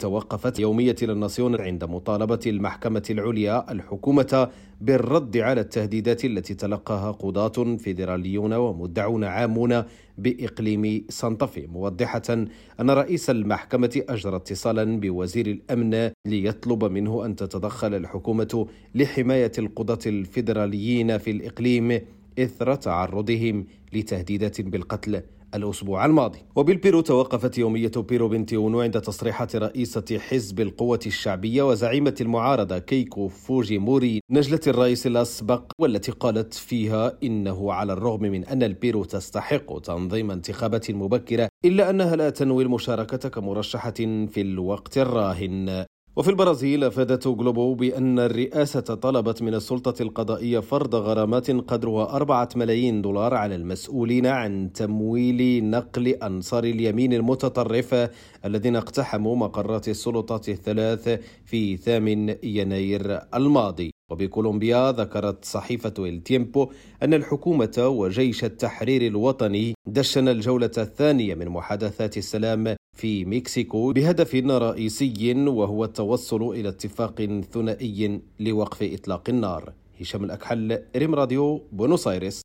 توقفت يومية للناسيون عند مطالبة المحكمة العليا الحكومة بالرد على التهديدات التي تلقاها قضاة فيدراليون ومدعون عامون بإقليم سانتافي. موضحة أن رئيس المحكمة أجرى اتصالا بوزير الأمن ليطلب منه أن تتدخل الحكومة لحماية القضاة الفيدراليين في الإقليم إثر تعرضهم لتهديدات بالقتل. الأسبوع الماضي. وبالبيرو توقفت يومية بيرو بنتيونو عند تصريحات رئيسة حزب القوة الشعبية وزعيمة المعارضة كيكو فوجيموري نجلة الرئيس الأسبق والتي قالت فيها إنه على الرغم من أن البيرو تستحق تنظيم انتخابات مبكرة إلا أنها لا تنوي المشاركة كمرشحة في الوقت الراهن. وفي البرازيل أفادت جلوبو بأن الرئاسة طلبت من السلطة القضائية فرض غرامات قدرها أربعة ملايين دولار على المسؤولين عن تمويل نقل أنصار اليمين المتطرف الذين اقتحموا مقرات السلطات الثلاث في ثامن يناير الماضي. وبكولومبيا ذكرت صحيفة التيمبو أن الحكومة وجيش التحرير الوطني دشن الجولة الثانية من محادثات السلام في مكسيكو بهدف رئيسي وهو التوصل إلى اتفاق ثنائي لوقف إطلاق النار. هشام الأكحل ريم راديو بونوس آيرس